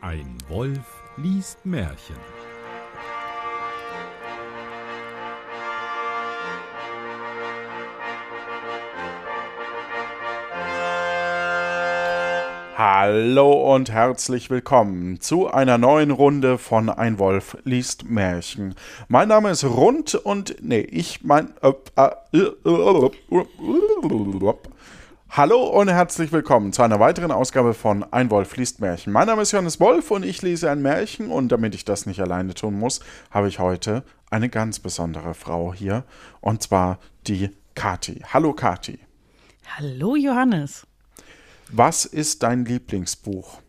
Ein Wolf liest Märchen. Hallo und herzlich willkommen zu einer neuen Runde von Ein Wolf liest Märchen. Mein Name ist Rund und nee, ich mein äh, äh, äh, Hallo und herzlich willkommen zu einer weiteren Ausgabe von Ein Wolf liest Märchen. Mein Name ist Johannes Wolf und ich lese ein Märchen und damit ich das nicht alleine tun muss, habe ich heute eine ganz besondere Frau hier und zwar die Kati. Hallo Kati. Hallo Johannes. Was ist dein Lieblingsbuch?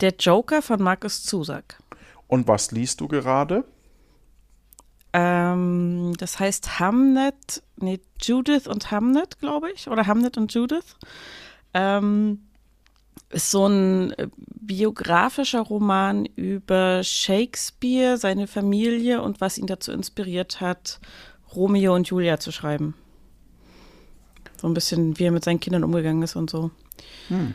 Der Joker von Markus Zusak. Und was liest du gerade? Ähm, das heißt Hamnet, nee, Judith und Hamnet, glaube ich. Oder Hamnet und Judith. Ähm, ist so ein äh, biografischer Roman über Shakespeare, seine Familie und was ihn dazu inspiriert hat, Romeo und Julia zu schreiben. So ein bisschen, wie er mit seinen Kindern umgegangen ist und so. Hm.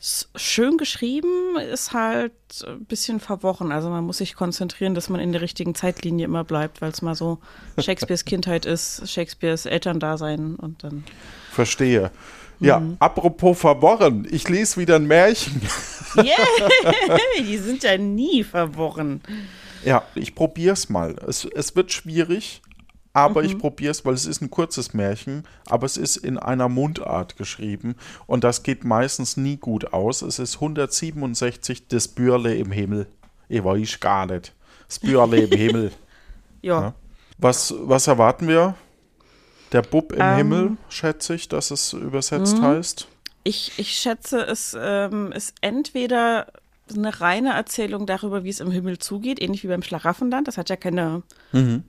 Ist schön geschrieben, ist halt ein bisschen verworren. Also man muss sich konzentrieren, dass man in der richtigen Zeitlinie immer bleibt, weil es mal so Shakespeares Kindheit ist, Shakespeares Elterndasein und dann. Verstehe. Ja, mhm. apropos verworren, ich lese wieder ein Märchen. Yeah, die sind ja nie verworren. Ja, ich probier's mal. Es, es wird schwierig, aber mhm. ich probiere es, weil es ist ein kurzes Märchen, aber es ist in einer Mundart geschrieben und das geht meistens nie gut aus. Es ist 167 das Bürle im Himmel. Ich weiß gar nicht. Das Bürle im Himmel. ja. ja. Was, was erwarten wir? Der Bub im ähm, Himmel, schätze ich, dass es übersetzt mh. heißt. Ich, ich schätze, es ähm, ist entweder eine reine Erzählung darüber, wie es im Himmel zugeht, ähnlich wie beim Schlaraffenland. Das hat ja keine mhm.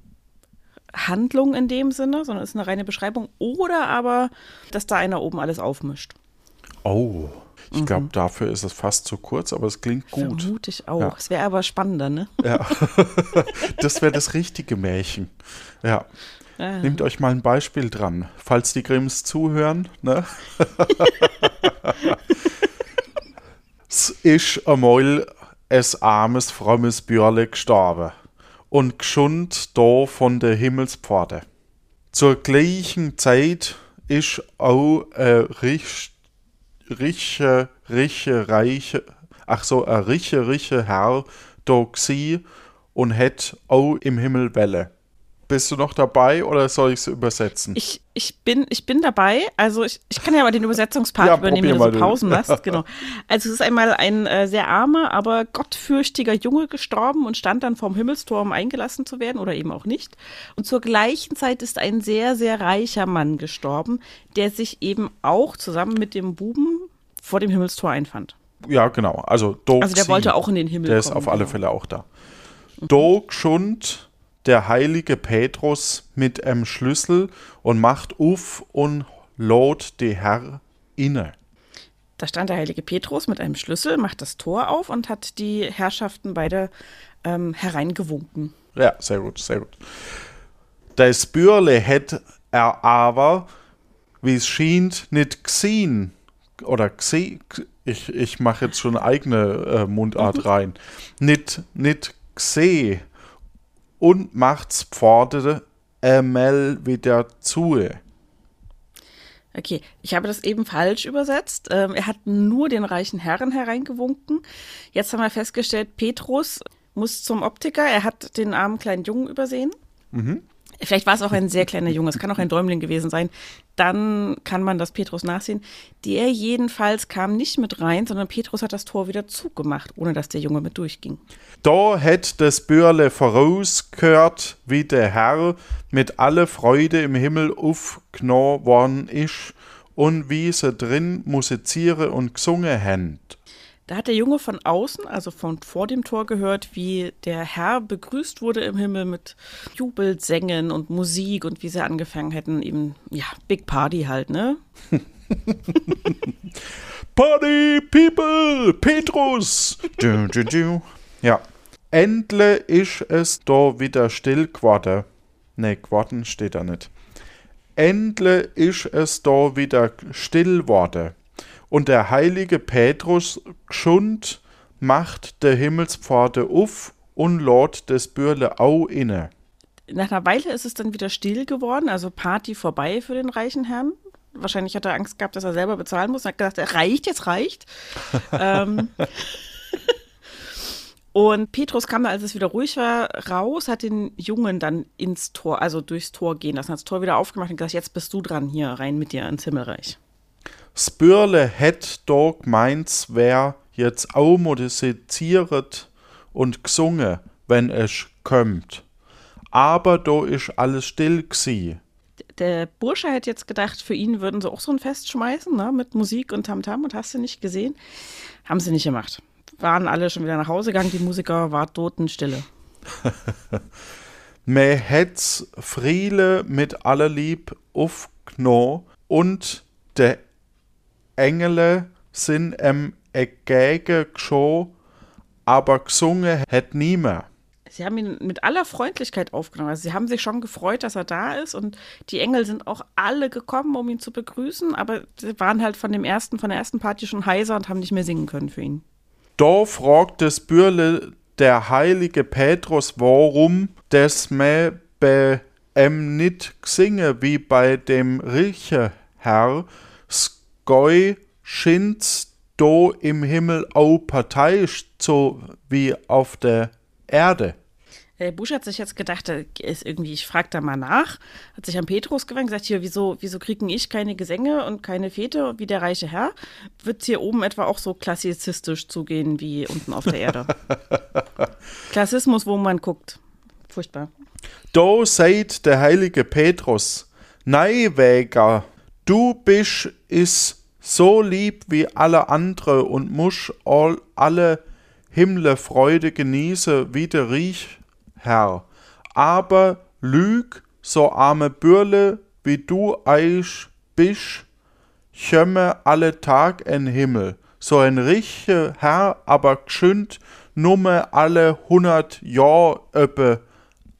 Handlung in dem Sinne, sondern es ist eine reine Beschreibung. Oder aber, dass da einer oben alles aufmischt. Oh, ich glaube, mhm. dafür ist es fast zu kurz, aber es klingt gut. Vermute ich auch. Es wäre aber spannender, ne? Ja. das wäre das richtige Märchen. Ja. Ah. Nehmt euch mal ein Beispiel dran. Falls die Grimms zuhören, ne? es ist einmal ein armes, frommes Bürle gestorben und geschund da von der Himmelspforte. Zur gleichen Zeit ist auch ein rich, riche, riche, reiche, ach so, ein riche, riche Herr da und het auch im Himmel Welle. Bist du noch dabei oder soll ich es übersetzen? Ich, ich, bin, ich bin dabei. Also ich, ich kann ja mal den Übersetzungspart ja, übernehmen, wenn du so Pausen machst. Genau. Also es ist einmal ein äh, sehr armer, aber gottfürchtiger Junge gestorben und stand dann vorm Himmelstor, um eingelassen zu werden oder eben auch nicht. Und zur gleichen Zeit ist ein sehr, sehr reicher Mann gestorben, der sich eben auch zusammen mit dem Buben vor dem Himmelstor einfand. Ja, genau. Also, also der wollte auch in den Himmel Der kommen, ist auf alle genau. Fälle auch da. Mhm. Dog schund der heilige Petrus mit em Schlüssel und macht auf und lot die Herr inne. Da stand der heilige Petrus mit einem Schlüssel, macht das Tor auf und hat die Herrschaften beide ähm, hereingewunken. Ja, sehr gut, sehr gut. Das Bürle hätte er aber, wie es schien, nicht gesehen. Oder gesehen, ich, ich mache jetzt schon eigene äh, Mundart mhm. rein. Nicht, nicht gesehen und macht's Pforte einmal wieder zu. Okay, ich habe das eben falsch übersetzt. Ähm, er hat nur den reichen Herren hereingewunken. Jetzt haben wir festgestellt, Petrus muss zum Optiker. Er hat den armen kleinen Jungen übersehen. Mhm. Vielleicht war es auch ein sehr kleiner Junge, es kann auch ein Däumling gewesen sein. Dann kann man das Petrus nachsehen. Der jedenfalls kam nicht mit rein, sondern Petrus hat das Tor wieder zugemacht, ohne dass der Junge mit durchging. Da hätte das Bürle vorausgehört, wie der Herr mit aller Freude im Himmel aufgenommen worden ist und wie sie drin musiziere und gesungen haben. Da hat der Junge von außen, also von vor dem Tor gehört, wie der Herr begrüßt wurde im Himmel mit Jubelsängen und Musik und wie sie angefangen hätten, eben, ja, Big Party halt, ne? Party People, Petrus. ja. Endle ist es da wieder still geworden. Ne, geworden steht da nicht. Endle ist es da wieder still geworden Und der heilige Petrus geschund macht der Himmelspforte auf und lädt des Bürle au inne. Nach einer Weile ist es dann wieder still geworden, also Party vorbei für den reichen Herrn. Wahrscheinlich hat er Angst gehabt, dass er selber bezahlen muss. Er hat gedacht, er reicht, jetzt reicht. ähm, und Petrus kam da, als es wieder ruhig war, raus, hat den Jungen dann ins Tor, also durchs Tor gehen lassen, hat das Tor wieder aufgemacht und gesagt, jetzt bist du dran, hier rein mit dir ins Himmelreich. Spürle het dog meins wer jetzt auch musiziert und gesungen, wenn es kommt. Aber do ist alles still gsi. Der Bursche hätte jetzt gedacht, für ihn würden sie auch so ein Fest schmeißen, ne, mit Musik und Tamtam -Tam und hast du nicht gesehen. Haben sie nicht gemacht waren alle schon wieder nach Hause gegangen, die Musiker war Totenstille. Me het's Friele mit allerlieb aufgenommen und de Engele sind em Egege gescho, aber gesungen het niemand. Sie haben ihn mit aller Freundlichkeit aufgenommen. Also sie haben sich schon gefreut, dass er da ist und die Engel sind auch alle gekommen, um ihn zu begrüßen, aber sie waren halt von dem ersten, von der ersten Party schon heiser und haben nicht mehr singen können für ihn. Da fragt das Bürle der heilige Petrus, warum das me bei em nit gsinge wie bei dem Riche Herr, skoi schins do im Himmel au parteiisch so wie auf der Erde. Der Busch hat sich jetzt gedacht, ist irgendwie, ich frage da mal nach, hat sich an Petrus gewandt, gesagt, hier, wieso, wieso kriegen ich keine Gesänge und keine Fete wie der reiche Herr? Wird es hier oben etwa auch so klassizistisch zugehen wie unten auf der Erde? Klassismus, wo man guckt. Furchtbar. Da seid der heilige Petrus, Neiwäger, du bist is so lieb wie alle andere und musch all, alle Himmle Freude genieße, wie der Riech Herr, aber lüg so arme Bürle, wie du eich bisch, chömme alle Tag en Himmel, so ein riche Herr, aber gschünd numme alle hundert Jahr öppe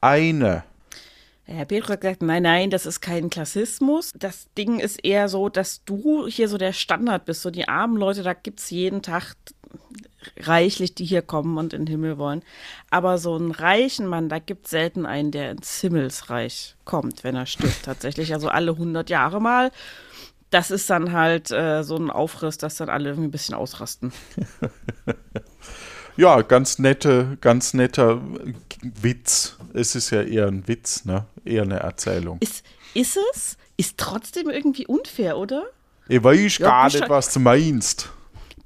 eine. Herr Petrus hat gesagt, nein, nein, das ist kein Klassismus. Das Ding ist eher so, dass du hier so der Standard bist. So die armen Leute, da gibt es jeden Tag reichlich, die hier kommen und in den Himmel wollen. Aber so einen reichen Mann, da gibt es selten einen, der ins Himmelsreich kommt, wenn er stirbt. Tatsächlich, also alle 100 Jahre mal. Das ist dann halt äh, so ein Aufriss, dass dann alle irgendwie ein bisschen ausrasten. ja, ganz nette, ganz netter Witz. Es ist ja eher ein Witz, ne? Eher eine Erzählung. Ist, ist es? Ist trotzdem irgendwie unfair, oder? Ich weiß ja, gar nicht, was du meinst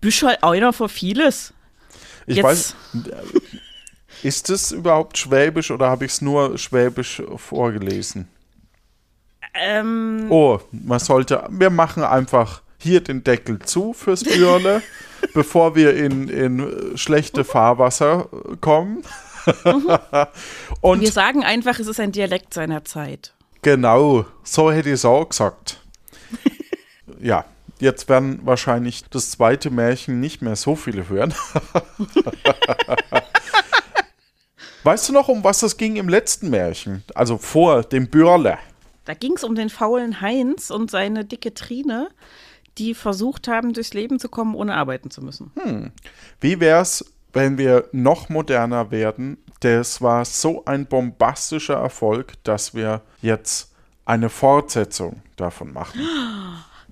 bist halt einer von vieles. Ich Jetzt. weiß, ist das überhaupt Schwäbisch oder habe ich es nur Schwäbisch vorgelesen? Ähm, oh, man sollte, wir machen einfach hier den Deckel zu fürs Bürle, bevor wir in, in schlechte Fahrwasser kommen. Und wir sagen einfach, es ist ein Dialekt seiner Zeit. Genau, so hätte ich es auch gesagt. ja, Jetzt werden wahrscheinlich das zweite Märchen nicht mehr so viele hören. weißt du noch, um was es ging im letzten Märchen? Also vor dem Bürle. Da ging es um den faulen Heinz und seine dicke Trine, die versucht haben, durchs Leben zu kommen, ohne arbeiten zu müssen. Hm. Wie es, wenn wir noch moderner werden? Das war so ein bombastischer Erfolg, dass wir jetzt eine Fortsetzung davon machen.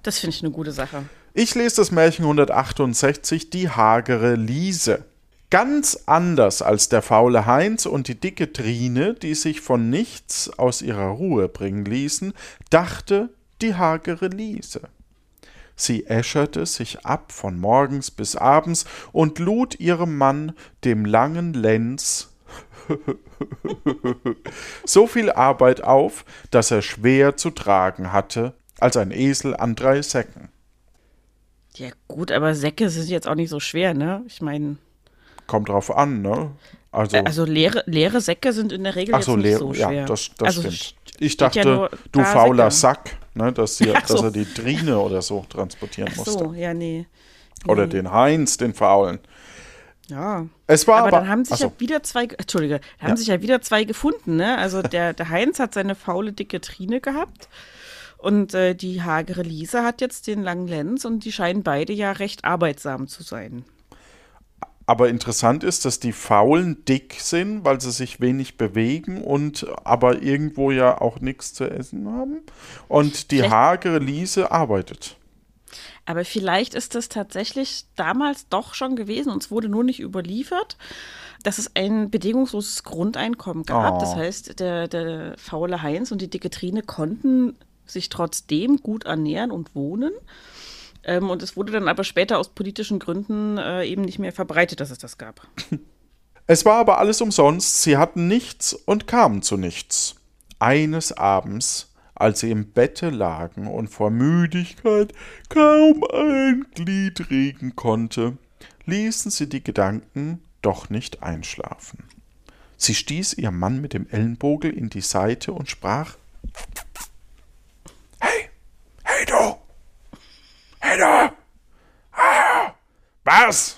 Das finde ich eine gute Sache. Ich lese das Märchen 168, die hagere Liese. Ganz anders als der faule Heinz und die dicke Trine, die sich von nichts aus ihrer Ruhe bringen ließen, dachte die hagere Liese. Sie äscherte sich ab von morgens bis abends und lud ihrem Mann, dem langen Lenz, so viel Arbeit auf, dass er schwer zu tragen hatte als ein Esel an drei Säcken. Ja, gut, aber Säcke sind jetzt auch nicht so schwer, ne? Ich meine. Kommt drauf an, ne? Also, also leere, leere Säcke sind in der Regel Ach so, nicht so schwer. Ja, das, das also stimmt. Ich dachte, ja du fauler Säcke. Sack, ne, dass, sie, so. dass er die Trine oder so transportieren Ach musste. so, ja, nee. Oder den Heinz, den faulen. Ja. Es war aber, aber dann haben sich ja wieder zwei, Entschuldige, haben ja. sich ja wieder zwei gefunden, ne? Also der, der Heinz hat seine faule, dicke Trine gehabt Und äh, die hagere Lise hat jetzt den langen Lenz und die scheinen beide ja recht arbeitsam zu sein. Aber interessant ist, dass die Faulen dick sind, weil sie sich wenig bewegen und aber irgendwo ja auch nichts zu essen haben. Und die Vielleicht- hagere Lise arbeitet. Aber vielleicht ist das tatsächlich damals doch schon gewesen, uns wurde nur nicht überliefert, dass es ein bedingungsloses Grundeinkommen gab. Oh. Das heißt, der, der faule Heinz und die dicke Trine konnten sich trotzdem gut ernähren und wohnen. Ähm, und es wurde dann aber später aus politischen Gründen äh, eben nicht mehr verbreitet, dass es das gab. Es war aber alles umsonst, sie hatten nichts und kamen zu nichts. Eines Abends, als sie im Bette lagen und vor Müdigkeit kaum ein Glied regen konnte, ließen sie die Gedanken doch nicht einschlafen. Sie stieß ihrem Mann mit dem Ellenbogen in die Seite und sprach Hey, hey du! Hey du! Ah, was?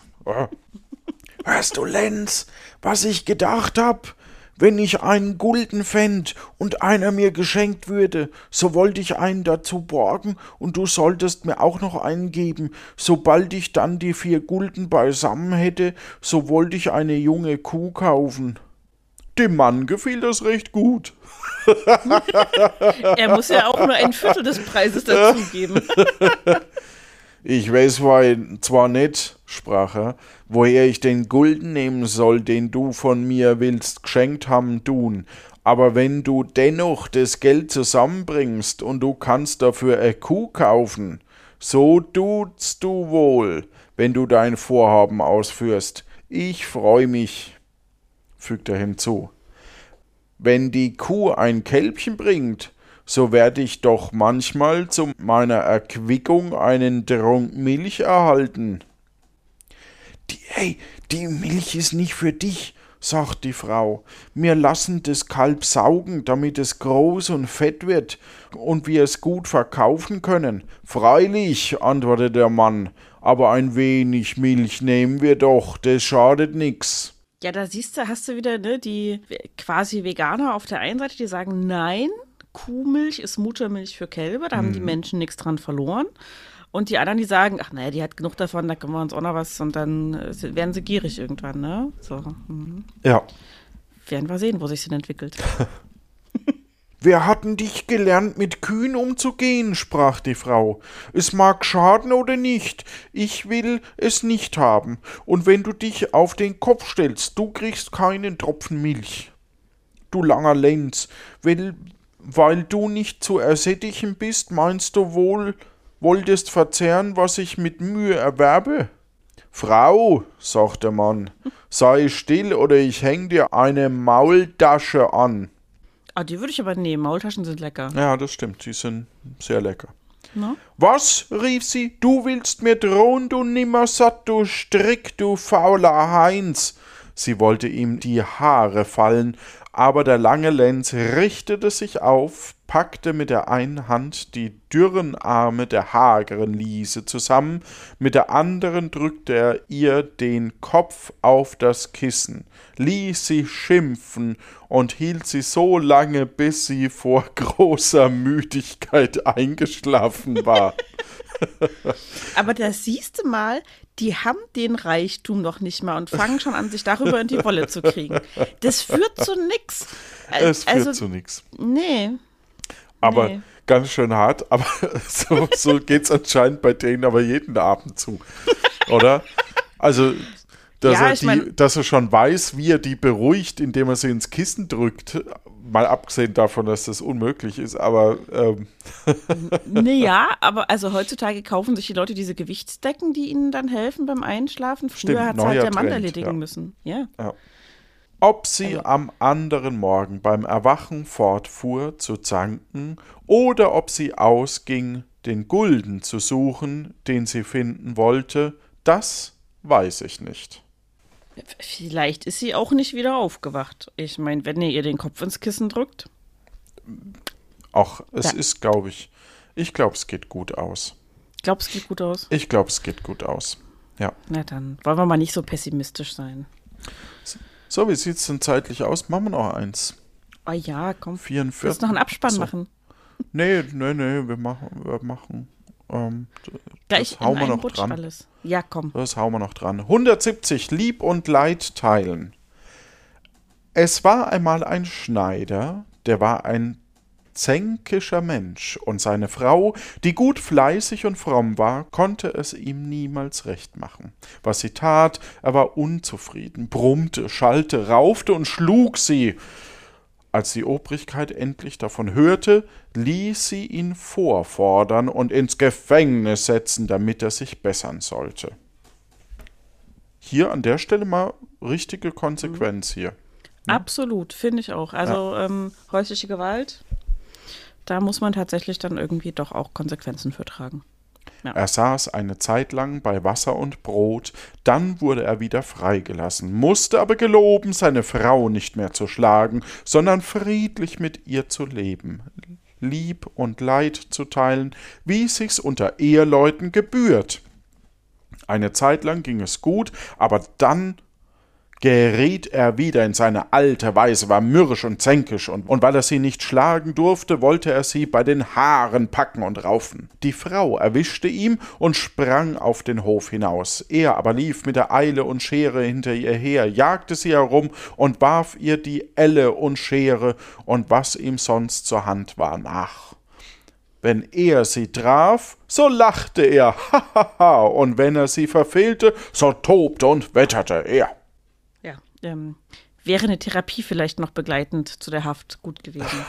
Hörst du, Lenz, was ich gedacht hab? Wenn ich einen Gulden fänd und einer mir geschenkt würde, so wollte ich einen dazu borgen und du solltest mir auch noch einen geben. Sobald ich dann die vier Gulden beisammen hätte, so wollte ich eine junge Kuh kaufen. Dem Mann gefiel das recht gut. Er muss ja auch nur ein Viertel des Preises dazugeben. Ich weiß wei- zwar nicht, sprach er, woher ich den Gulden nehmen soll, den du von mir willst geschenkt haben tun, aber wenn du dennoch das Geld zusammenbringst und du kannst dafür eine Kuh kaufen, so tutst du wohl, wenn du dein Vorhaben ausführst. Ich freu mich, fügt er hinzu. Wenn die Kuh ein Kälbchen bringt, so werde ich doch manchmal zu meiner Erquickung einen Trunk Milch erhalten. Die, hey, die Milch ist nicht für dich, sagt die Frau. Wir lassen das Kalb saugen, damit es groß und fett wird und wir es gut verkaufen können. Freilich, antwortet der Mann, aber ein wenig Milch nehmen wir doch, das schadet nix. Ja, da siehst du, hast du wieder ne, die quasi Veganer auf der einen Seite, die sagen, nein, Kuhmilch ist Muttermilch für Kälber, da haben die Menschen nichts dran verloren. Und die anderen, die sagen, ach naja, die hat genug davon, da können wir uns auch noch was und dann äh, werden sie gierig irgendwann, ne? So. Mhm. Ja. Werden wir sehen, wo sich denn entwickelt. Wir hatten dich gelernt, mit Kühen umzugehen, sprach die Frau. Es mag schaden oder nicht, ich will es nicht haben. Und wenn du dich auf den Kopf stellst, du kriegst keinen Tropfen Milch. Du langer Lenz, weil, weil du nicht zu ersättigen bist, meinst du wohl, wolltest verzehren, was ich mit Mühe erwerbe? Frau, sagt der Mann, sei still oder ich häng dir eine Maultasche an. Ah, die würde ich aber nehmen. Maultaschen sind lecker. Ja, das stimmt. Die sind sehr lecker. Ne? Was? rief sie. Du willst mir drohen, du Nimmersatt, du Strick, du fauler Heinz. Sie wollte ihm die Haare fallen, aber der lange Lenz richtete sich auf, packte mit der einen Hand die dürren Arme der hageren Liese zusammen, mit der anderen drückte er ihr den Kopf auf das Kissen, ließ sie schimpfen und hielt sie so lange, bis sie vor großer Müdigkeit eingeschlafen war. Aber da siehst du mal, die haben den Reichtum noch nicht mal und fangen schon an, sich darüber in die Wolle zu kriegen. Das führt zu nix. Al- Es führt also, zu nichts. Nee. Aber Nee. ganz schön hart, aber so, so geht es anscheinend bei denen aber jeden Abend zu. Oder? Also, dass, Ja, er die, mein- dass er schon weiß, wie er die beruhigt, indem er sie ins Kissen drückt. Mal abgesehen davon, dass das unmöglich ist, aber ähm, Naja, aber also heutzutage kaufen sich die Leute diese Gewichtsdecken, die ihnen dann helfen beim Einschlafen. Früher hat es halt der Mann Trend, erledigen ja. müssen. Ja. ob sie Also- am anderen Morgen beim Erwachen fortfuhr zu zanken oder ob sie ausging, den Gulden zu suchen, den sie finden wollte, das weiß ich nicht. Vielleicht ist sie auch nicht wieder aufgewacht. Ich meine, wenn ihr ihr den Kopf ins Kissen drückt. Auch es Ja. ist, glaube ich, ich glaube, es geht gut aus. Glaubst geht gut aus? Ich glaube, es geht gut aus. Ja. Na dann, wollen wir mal nicht so pessimistisch sein. So, wie sieht es denn zeitlich aus? Machen wir noch eins. Oh ja, komm. 44. Willst du noch einen Abspann so. machen? Nee, nee, nee, wir machen, wir machen. Ähm, Gleich das hauen wir noch Rutsch dran. alles. Ja, komm. Das hauen wir noch dran. 170 Lieb und Leid teilen. Es war einmal ein Schneider, der war ein zänkischer Mensch, und seine Frau, die gut fleißig und fromm war, konnte es ihm niemals recht machen. Was sie tat, er war unzufrieden, brummte, schallte, raufte und schlug sie. Als die Obrigkeit endlich davon hörte, ließ sie ihn vorfordern und ins Gefängnis setzen, damit er sich bessern sollte. Hier an der Stelle mal richtige Konsequenz hier. Absolut, finde ich auch. Also ähm, häusliche Gewalt, da muss man tatsächlich dann irgendwie doch auch Konsequenzen für tragen. Er saß eine Zeit lang bei Wasser und Brot, dann wurde er wieder freigelassen, musste aber geloben, seine Frau nicht mehr zu schlagen, sondern friedlich mit ihr zu leben, Lieb und Leid zu teilen, wie sich's unter Eheleuten gebührt. Eine Zeit lang ging es gut, aber dann geriet er wieder in seine alte Weise, war mürrisch und zänkisch, und, und weil er sie nicht schlagen durfte, wollte er sie bei den Haaren packen und raufen. Die Frau erwischte ihm und sprang auf den Hof hinaus. Er aber lief mit der Eile und Schere hinter ihr her, jagte sie herum und warf ihr die Elle und Schere und was ihm sonst zur Hand war nach. Wenn er sie traf, so lachte er, hahaha, und wenn er sie verfehlte, so tobte und wetterte er. Ähm, wäre eine Therapie vielleicht noch begleitend zu der Haft gut gewesen.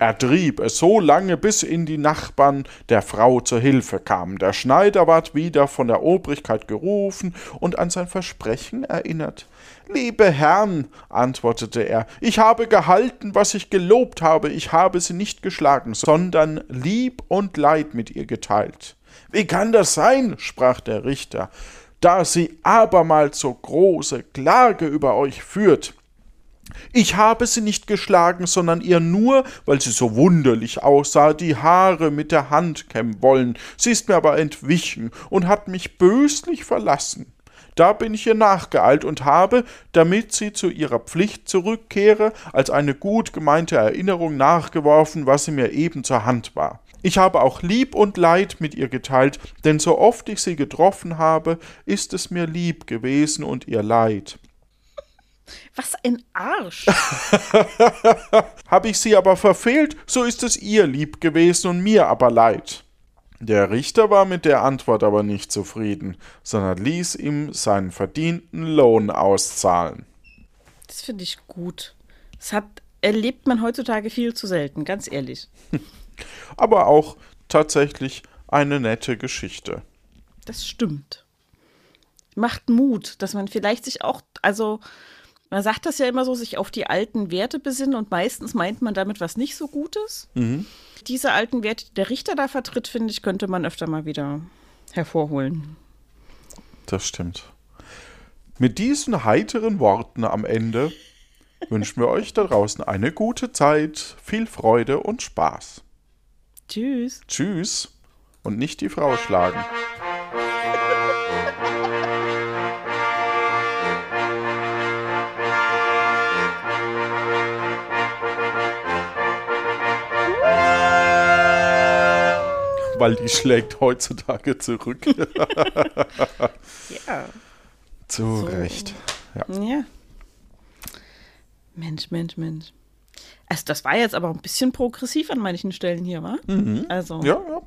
Er trieb es so lange, bis in die Nachbarn der Frau zur Hilfe kamen. Der Schneider ward wieder von der Obrigkeit gerufen und an sein Versprechen erinnert. Liebe Herrn, antwortete er, ich habe gehalten, was ich gelobt habe, ich habe sie nicht geschlagen, sondern Lieb und Leid mit ihr geteilt. Wie kann das sein? sprach der Richter, da sie abermals so große Klage über euch führt. Ich habe sie nicht geschlagen, sondern ihr nur, weil sie so wunderlich aussah, die Haare mit der Hand kämmen wollen. Sie ist mir aber entwichen und hat mich böslich verlassen. Da bin ich ihr nachgeeilt und habe, damit sie zu ihrer Pflicht zurückkehre, als eine gut gemeinte Erinnerung nachgeworfen, was sie mir eben zur Hand war. Ich habe auch Lieb und Leid mit ihr geteilt, denn so oft ich sie getroffen habe, ist es mir lieb gewesen und ihr Leid. Was ein Arsch. Habe ich sie aber verfehlt, so ist es ihr lieb gewesen und mir aber leid. Der Richter war mit der Antwort aber nicht zufrieden, sondern ließ ihm seinen verdienten Lohn auszahlen. Das finde ich gut. Das hat, erlebt man heutzutage viel zu selten, ganz ehrlich. Aber auch tatsächlich eine nette Geschichte. Das stimmt. Macht Mut, dass man vielleicht sich auch, also man sagt das ja immer so, sich auf die alten Werte besinnen und meistens meint man damit was nicht so Gutes. Diese alten Werte, die der Richter da vertritt, finde ich, könnte man öfter mal wieder hervorholen. Das stimmt. Mit diesen heiteren Worten am Ende wünschen wir euch da draußen eine gute Zeit, viel Freude und Spaß. Tschüss. Tschüss und nicht die Frau schlagen. Weil die schlägt heutzutage zurück. Ja. Zu Recht. Ja. Ja. Mensch, Mensch, Mensch. Also das war jetzt aber ein bisschen progressiv an manchen Stellen hier, wa? Also ja, ja.